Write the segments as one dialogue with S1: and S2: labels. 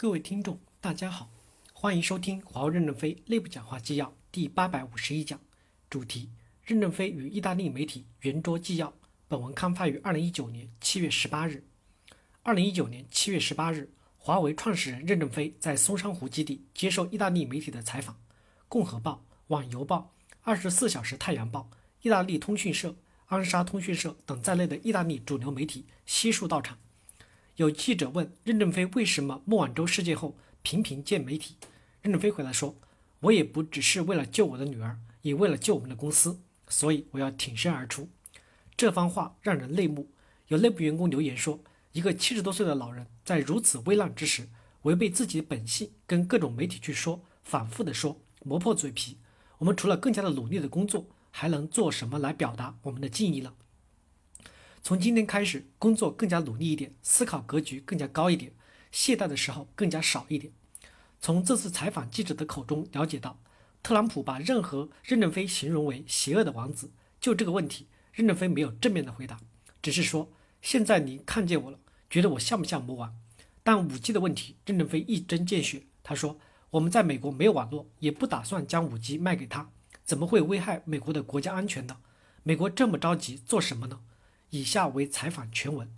S1: 各位听众，大家好，欢迎收听华为任正非内部讲话纪要第八百五十一讲，主题：任正非与意大利媒体圆桌纪要。本文刊发于二零一九年七月十八日。二零一九年七月十八日，华为创始人任正非在松山湖基地接受意大利媒体的采访。共和报、网游报、二十四小时太阳报、意大利通讯社、安莎通讯社等在内的意大利主流媒体悉数到场。有记者问任正非为什么孟晚舟事件后频频见媒体，任正非回答说：“我也不只是为了救我的女儿，也为了救我们的公司，所以我要挺身而出。”这番话让人泪目。有内部员工留言说：“一个七十多岁的老人在如此危难之时，违背自己的本性，跟各种媒体去说，反复的说，磨破嘴皮。我们除了更加的努力的工作，还能做什么来表达我们的敬意呢？”从今天开始，工作更加努力一点，思考格局更加高一点，懈怠的时候更加少一点。从这次采访记者的口中了解到，特朗普把任何任正非形容为邪恶的王子。就这个问题，任正非没有正面的回答，只是说：“现在你看见我了，觉得我像不像魔王？”但五 G 的问题，任正非一针见血，他说：“我们在美国没有网络，也不打算将五 G 卖给他，怎么会危害美国的国家安全呢？美国这么着急做什么呢？”以下为采访全文，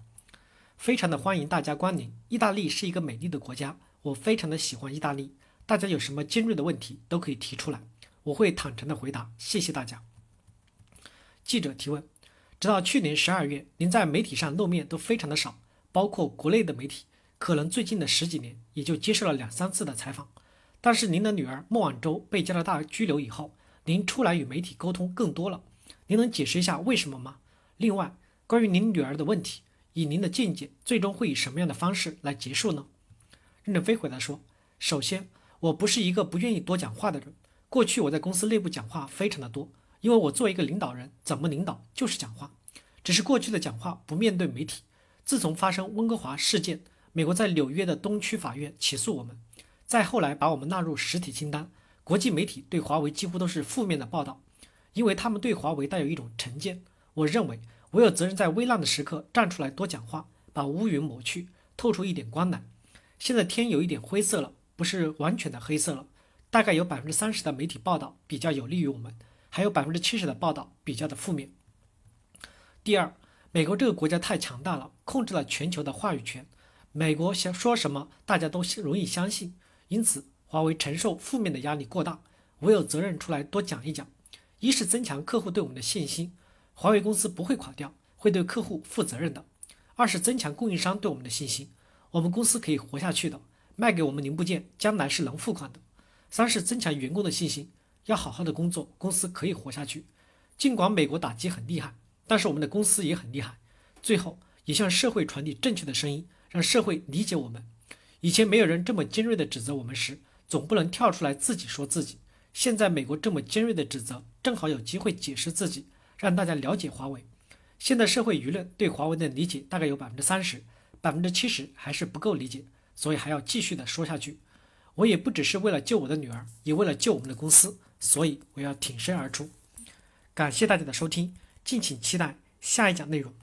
S1: 非常的欢迎大家光临。意大利是一个美丽的国家，我非常的喜欢意大利。大家有什么尖锐的问题都可以提出来，我会坦诚的回答。谢谢大家。记者提问：直到去年十二月，您在媒体上露面都非常的少，包括国内的媒体，可能最近的十几年也就接受了两三次的采访。但是您的女儿孟晚舟被加拿大拘留以后，您出来与媒体沟通更多了。您能解释一下为什么吗？另外。关于您女儿的问题，以您的见解，最终会以什么样的方式来结束呢？任正非回答说：“首先，我不是一个不愿意多讲话的人。过去我在公司内部讲话非常的多，因为我作为一个领导人，怎么领导就是讲话。只是过去的讲话不面对媒体。自从发生温哥华事件，美国在纽约的东区法院起诉我们，再后来把我们纳入实体清单，国际媒体对华为几乎都是负面的报道，因为他们对华为带有一种成见。我认为。”我有责任在危难的时刻站出来多讲话，把乌云抹去，透出一点光来。现在天有一点灰色了，不是完全的黑色了。大概有百分之三十的媒体报道比较有利于我们，还有百分之七十的报道比较的负面。第二，美国这个国家太强大了，控制了全球的话语权。美国想说什么，大家都容易相信，因此华为承受负面的压力过大。我有责任出来多讲一讲，一是增强客户对我们的信心。华为公司不会垮掉，会对客户负责任的。二是增强供应商对我们的信心，我们公司可以活下去的，卖给我们零部件将来是能付款的。三是增强员工的信心，要好好的工作，公司可以活下去。尽管美国打击很厉害，但是我们的公司也很厉害。最后也向社会传递正确的声音，让社会理解我们。以前没有人这么尖锐的指责我们时，总不能跳出来自己说自己。现在美国这么尖锐的指责，正好有机会解释自己。让大家了解华为。现在社会舆论对华为的理解大概有百分之三十，百分之七十还是不够理解，所以还要继续的说下去。我也不只是为了救我的女儿，也为了救我们的公司，所以我要挺身而出。感谢大家的收听，敬请期待下一讲内容。